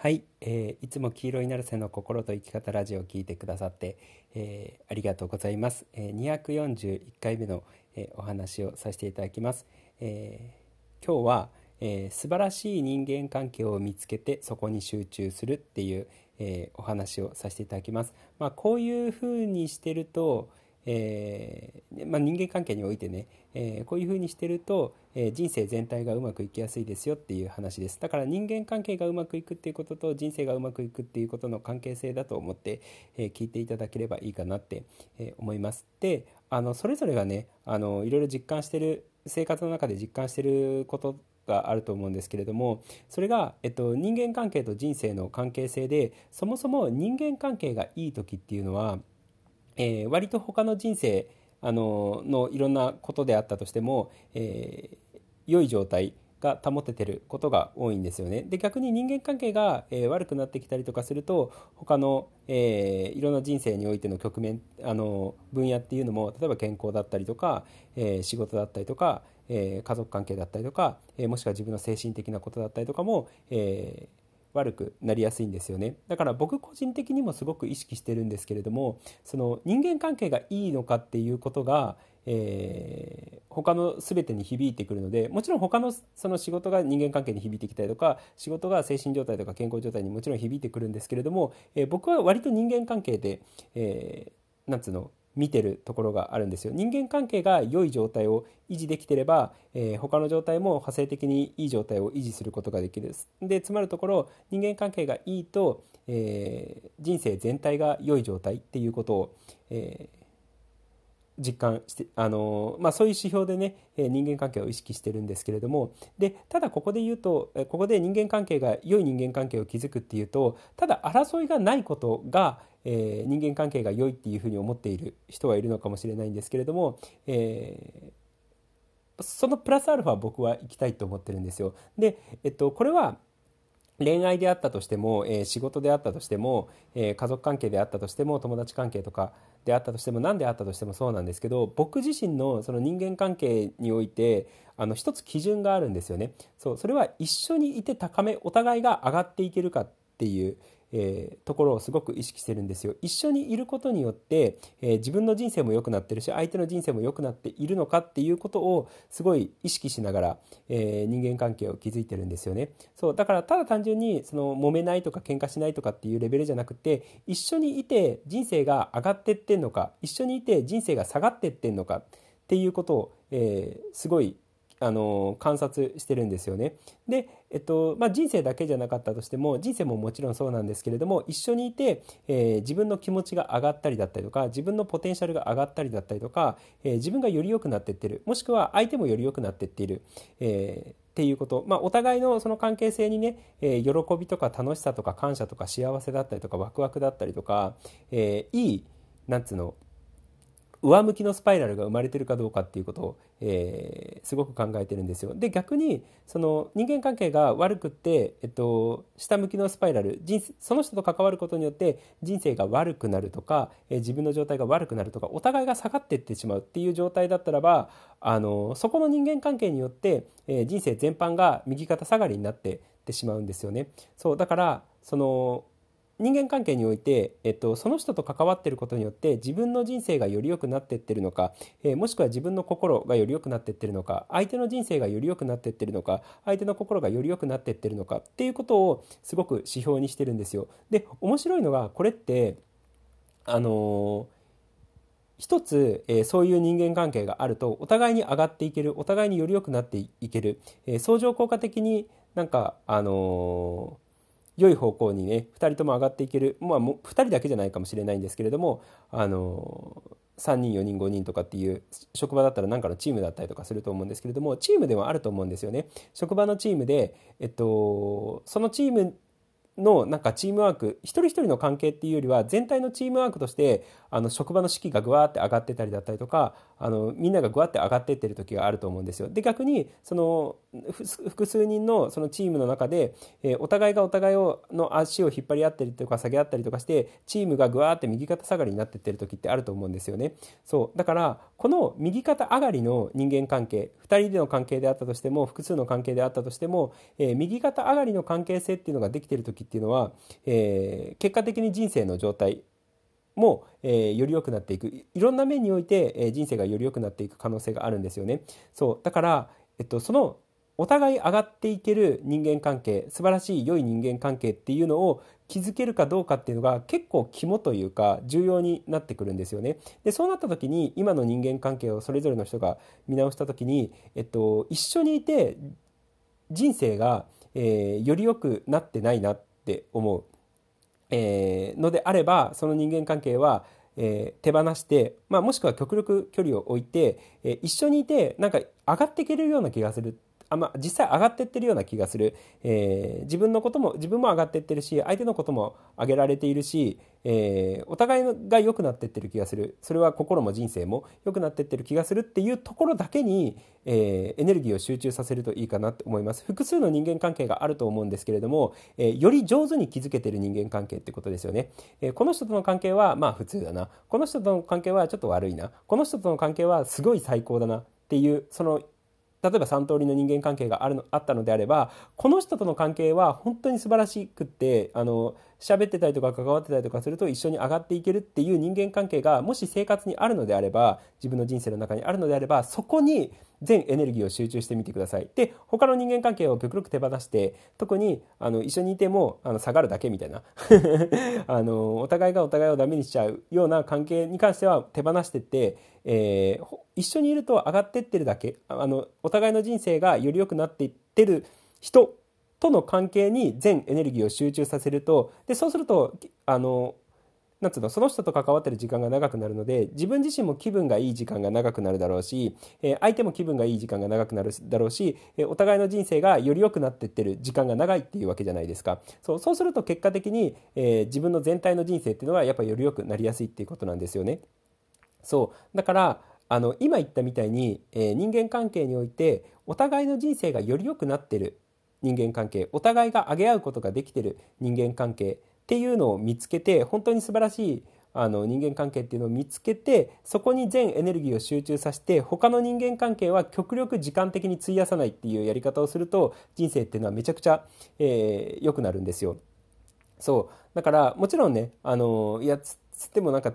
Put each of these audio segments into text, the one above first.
はい、えー、いつも黄色いナルセの心と生き方ラジオを聞いてくださって、えー、ありがとうございます。えー、241回目の、えー、お話をさせていただきます。えー、今日は、えー、素晴らしい人間関係を見つけてそこに集中するっていう、えー、お話をさせていただきます。まあ、こういうふうにしてると、えー、まあ、人間関係においてね、えー、こういうふうにしてると、えー、人生全体がうまくいきやすいですよっていう話です。だから人間関係がうまくいくっていうことと人生がうまくいくっていうことの関係性だと思って、え聞いていただければいいかなって、え思います。であのそれぞれがねあのいろいろ実感してる生活の中で実感してることがあると思うんですけれどもそれが、えっと、人間関係と人生の関係性でそもそも人間関係がいい時っていうのはえー、割と他の人生あののいろんなことであったとしても、えー、良い状態が保ててることが多いんですよね。で逆に人間関係が、えー、悪くなってきたりとかすると他の、えー、いろんな人生においての局面あの分野っていうのも例えば健康だったりとか、えー、仕事だったりとか、え家族関係だったりとか、えもしくは自分の精神的なことだったりとかも、えー悪くなりやすいんですよね。だから僕個人的にもすごく意識してるんですけれどもその人間関係がいいのかっていうことが、えー、他の全てに響いてくるのでもちろん他のその仕事が人間関係に響いてきたりとか仕事が精神状態とか健康状態にもちろん響いてくるんですけれども、えー、僕は割と人間関係で、えー、なんつうの見てるところがあるんですよ。人間関係が良い状態を維持できてれば、えー、他の状態も派生的にいい状態を維持することができる。でつまるところ人間関係がいいと、えー、人生全体が良い状態っていうことを、えー、実感してあの、まあ、そういう指標でね人間関係を意識してるんですけれどもでただここで言うとここで人間関係が良い人間関係を築くっていうとただ争いがないことが、えー、人間関係が良いっていうふうに思っている人はいるのかもしれないんですけれども、えー、そのプラスアルファ僕は行きたいと思ってるんですよ。で、えっと、これは恋愛であったとしても、えー、仕事であったとしても、えー、家族関係であったとしても友達関係とかであったとしても何であったとしてもそうなんですけど僕自身のその人間関係においてあの一つ基準があるんですよね。そうそれは一緒にいて高めお互いが上がっていけるかっていうえー、ところをすごく意識してるんですよ。一緒にいることによって、えー、自分の人生も良くなってるし相手の人生も良くなっているのかっていうことをすごい意識しながら、えー、人間関係を築いてるんですよね。そうだからただ単純にその揉めないとか喧嘩しないとかっていうレベルじゃなくて一緒にいて人生が上がってってんのか一緒にいて人生が下がってってんのかっていうことを、えすごいあの観察してるんですよね。で、えっとまあ、人生だけじゃなかったとしても人生ももちろんそうなんですけれども一緒にいて、えー、自分の気持ちが上がったりだったりとか自分のポテンシャルが上がったりだったりとか、えー、自分がより良くなっていってるもしくは相手もより良くなっていっている。えーっていうこと、まあ、お互いのその関係性にね、えー、喜びとか楽しさとか感謝とか幸せだったりとかワクワクだったりとか、えー、いいなんつうの上向きのスパイラルが生まれてるかどうかっていうことを、えー、すごく考えてるんですよ。で逆にその人間関係が悪くって、えっと、下向きのスパイラル人その人と関わることによって人生が悪くなるとか、えー、自分の状態が悪くなるとかお互いが下がっていってしまうっていう状態だったらばあのそこの人間関係によって、えー、人生全般が右肩下がりになってってしまうんですよね。そうだからその人間関係において、えっと、その人と関わっていることによって自分の人生がより良くなっていってるのか、えー、もしくは自分の心がより良くなっていってるのか相手の人生がより良くなっていってるのか相手の心がより良くなっていってるのかっていうことをすごく指標にしてるんですよ。で面白いのがこれってあのー一つ、えー、そういう人間関係があるとお互いに上がっていけるお互いにより良くなっていける、えー、相乗効果的になんかあのー良い方向にね2人とも上がっていけるまあも2人だけじゃないかもしれないんですけれどもあの3人4人5人とかっていう職場だったら何かのチームだったりとかすると思うんですけれどもチームではあると思うんですよね。職場のチームで、えっと、そのチームのなんかチームワーク一人一人の関係っていうよりは全体のチームワークとしてあの職場の士気がぐわーって上がってたりだったりとかあのみんながぐわって上がってってる時があると思うんですよ。で逆にその複数人のそのチームの中で、えー、お互いがお互いをの足を引っ張り合ったりとか下げ合ったりとかしてチームがぐわって右肩下がりになってってる時ってあると思うんですよね。そうだからこの右肩上がりの人間関係2人での関係であったとしても複数の関係であったとしても、えー、右肩上がりの関係性っていうのができてる時っていうのは、えー、結果的に人生の状態も、えー、より良くなっていくいろんな面において、えー、人生がより良くなっていく可能性があるんですよね。そうだから、えっと、そのお互い上がっていける人間関係素晴らしい良い人間関係っていうのを築けるかどうかっていうのが結構肝というか重要になってくるんですよね。でそうなった時に今の人間関係をそれぞれの人が見直した時に、えっと、一緒にいて人生が、えー、より良くなってないなって思う。えー、のであればその人間関係は、えー、手放して、まあ、もしくは極力距離を置いて、えー、一緒にいてなんか上がっていけるような気がする。あまあ、実際上がっていってるような気がする、えー、自分のことも自分も上がっていってるし相手のことも上げられているし、えー、お互いが良くなっていってる気がする。それは心も人生も良くなっていってる気がするっていうところだけに、えー、エネルギーを集中させるといいかなって思います。複数の人間関係があると思うんですけれども、えより上手に築けてる人間関係ってことですよね、えこの人との関係はまあ普通だな。この人との関係はちょっと悪いな。この人との関係はすごい最高だなっていうその例えば3通りの人間関係があるのあったのであればこの人との関係は本当に素晴らしくってあの喋ってたりとか関わってたりとかすると一緒に上がっていけるっていう人間関係がもし生活にあるのであれば自分の人生の中にあるのであればそこに全エネルギーを集中してみてください。で他の人間関係を極力手放して特にあの一緒にいてもあの下がるだけみたいな あのお互いがお互いをダメにしちゃうような関係に関しては手放してって、えー、一緒にいると上がってってるだけあのお互いの人生がより良くなっていってる人との関係に全エネルギーを集中させるとでそうするとあのなんつうのその人と関わってる時間が長くなるので自分自身も気分がいい時間が長くなるだろうし、えー、相手も気分がいい時間が長くなるだろうし、えー、お互いの人生がより良くなっていってる時間が長いっていうわけじゃないですかそうそうすると結果的に、えー、自分の全体の人生っていうのはやっぱりより良くなりやすいっていうことなんですよね。そうだからあの今言ったみたいに、え人間関係においてお互いの人生がより良くなってる人間関係お互いが上げ合うことができてる人間関係っていうのを見つけて本当に素晴らしいあの人間関係っていうのを見つけてそこに全エネルギーを集中させて他の人間関係は極力時間的に費やさないっていうやり方をすると人生っていうのはめちゃくちゃ良、えー、くなるんですよ。そうだからもちろんねあのいやつってもなんか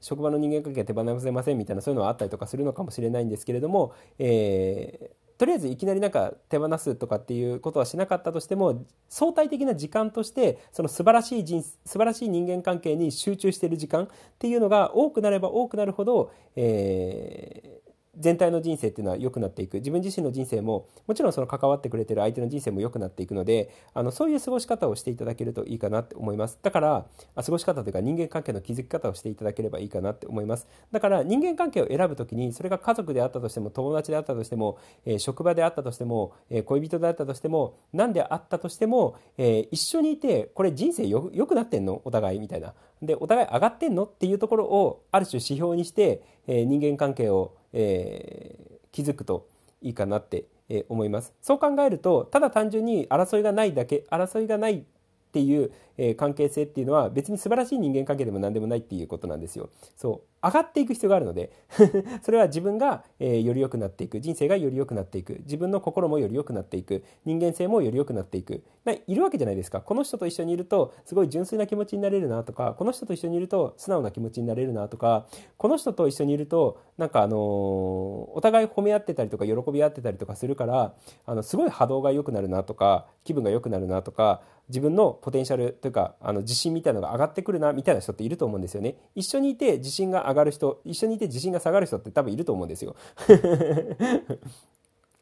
職場の人間関係は手放せませんみたいなそういうのはあったりとかするのかもしれないんですけれども、えーとりあえずいきなりなんか手放すとかっていうことはしなかったとしても相対的な時間としてその素晴らしい人素晴らしい人間関係に集中している時間っていうのが多くなれば多くなるほど、えー、全体の人生っていうのは良くなっていく。自分自身の人生ももちろんその関わってくれてる相手の人生も良くなっていくのであのそういう過ごし方をしていただけるといいかなって思います。だからあ過ごし方というか人間関係の築き方をしていただければいいかなって思います。だから人間関係を選ぶ時にそれが家族であったとしても友達であったとしても、えー、職場であったとしても、えー、恋人であったとしても何であったとしても、えー、一緒にいてこれ人生よ良くなってんの？お互いみたいな。でお互い上がってんの？っていうところをある種指標にして、え人間関係をえー、気づくといいかなってえ思います。そう考えるとただ単純に争いがないだけ争いがないっていう、え関係性っていうのは別に素晴らしい人間関係でも何でもないっていうことなんですよ。そう。上がっていく必要があるので それは自分が、えー、より良くなっていく。人生がより良くなっていく。自分の心もより良くなっていく。人間性もより良くなっていく。いるわけじゃないですか。この人と一緒にいるとすごい純粋な気持ちになれるなとかこの人と一緒にいると素直な気持ちになれるなとかこの人と一緒にいるとなんかあのー、お互い褒め合ってたりとか喜び合ってたりとかするからあのすごい波動が良くなるなとか気分が良くなるなとか自分のポテンシャルというかあの自信みたいなのが上がってくるなみたいな人っていると思うんですよね。一緒にいて自信が上がる人一緒にいて自信が下がる人って多分いると思うんですよ。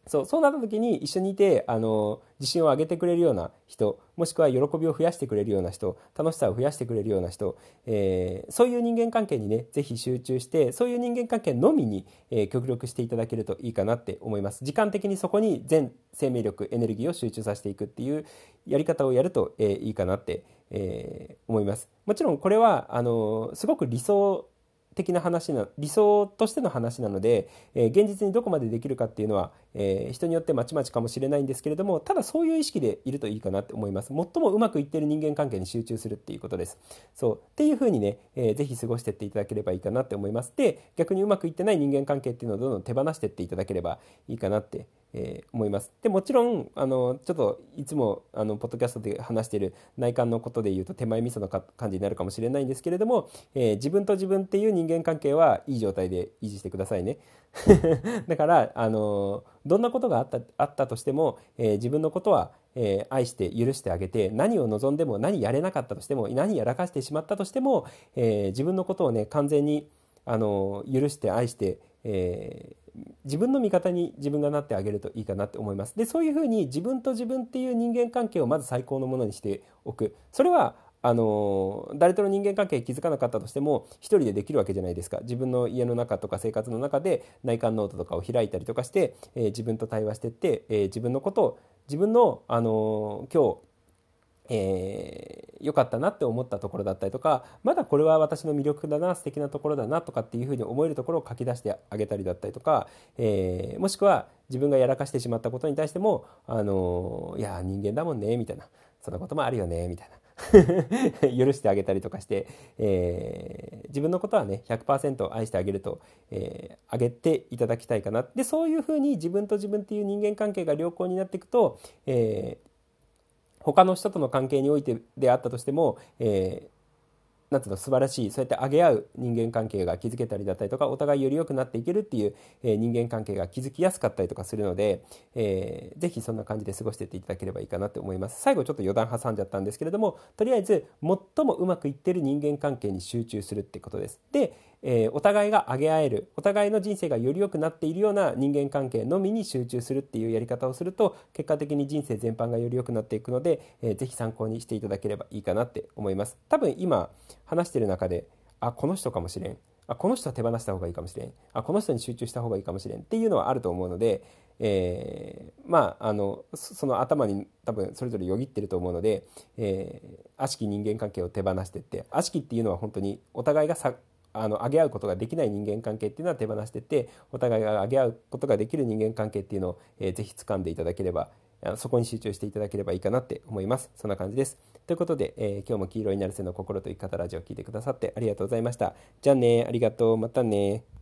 そうそうなった時に一緒にいてあの自信を上げてくれるような人もしくは喜びを増やしてくれるような人楽しさを増やしてくれるような人、えー、そういう人間関係にね是非集中してそういう人間関係のみに、えー、極力していただけるといいかなって思います。時間的にそこに全生命力エネルギーを集中させていくっていうやり方をやると、えー、いいかなって、え思います。もちろんこれはあのすごく理想的な話な理想としての話なので、えー、現実にどこまでできるかっていうのは、えー、人によってまちまちかもしれないんですけれどもただそういう意識でいるといいかなって思います。最もうまくいってる人間関係に集中するっていうことです。そう。っていうふうにね、えー、ぜひ過ごしてっていただければいいかなって思います。で逆にうまくいってない人間関係っていうのをどんどん手放してっていただければいいかなってえー、思います。でもちろんあのちょっといつもあのポッドキャストで話している内観のことで言うと手前味噌の感じになるかもしれないんですけれども、えー、自分と自分っていう人間関係はいい状態で維持してくださいね。だからあのどんなことがあったあったとしても、えー、自分のことは、え愛して許してあげて何を望んでも何やれなかったとしても何やらかしてしまったとしても、え自分のことをね完全にあの許して愛して、えー、自分の味方に自分がなってあげるといいかなって思います。でそういうふうに自分と自分っていう人間関係をまず最高のものにしておくそれはあの誰との人間関係気づかなかったとしても一人でできるわけじゃないですか自分の家の中とか生活の中で内観ノートとかを開いたりとかして、えー、自分と対話してって、えー、自分のことを自分の、あの今日えー、良かったなって思ったところだったりとかまだこれは私の魅力だな素敵なところだなとかっていうふうに思えるところを書き出してあげたりだったりとか、えー、もしくは自分がやらかしてしまったことに対しても「あのいや人間だもんね」みたいな「そんなこともあるよね」みたいな。許してあげたりとかして、えー、自分のことはね100%愛してあげると、えー、あげていただきたいかなでそういうふうに自分と自分っていう人間関係が良好になっていくと、えー他の人との関係においてであったとしても、えー、なんつうの素晴らしいそうやって上げ合う人間関係が築けたりだったりとかお互いより良くなっていけるっていう、えー、人間関係が築きやすかったりとかするので、えー、ぜひそんな感じで過ごしていっていただければいいかなと思います。最後ちょっと余談挟んじゃったんですけれどもとりあえず最もうまくいってる人間関係に集中するってことです。でえー、お互いが上げ合えるお互いの人生がより良くなっているような人間関係のみに集中するっていうやり方をすると結果的に人生全般がより良くなっていくので、えー、ぜひ参考にしていただければいいかなって思います。多分今話してる中であこの人かもしれん。あこの人は手放した方がいいかもしれん。あこの人に集中した方がいいかもしれん。っていうのはあると思うので、えー、まああのその頭に多分それぞれよぎってると思うので、えー、悪しき人間関係を手放してって悪しきっていうのは本当にお互いがさあの上げ合うことができない人間関係っていうのは手放しててお互いが上げ合うことができる人間関係っていうのを、えー、ぜひ掴んでいただければそこに集中していただければいいかなって思います。そんな感じです。ということで、えー、今日も黄色いなるせの心と生き方ラジオを聞いてくださってありがとうございました。じゃあねありがとう。またね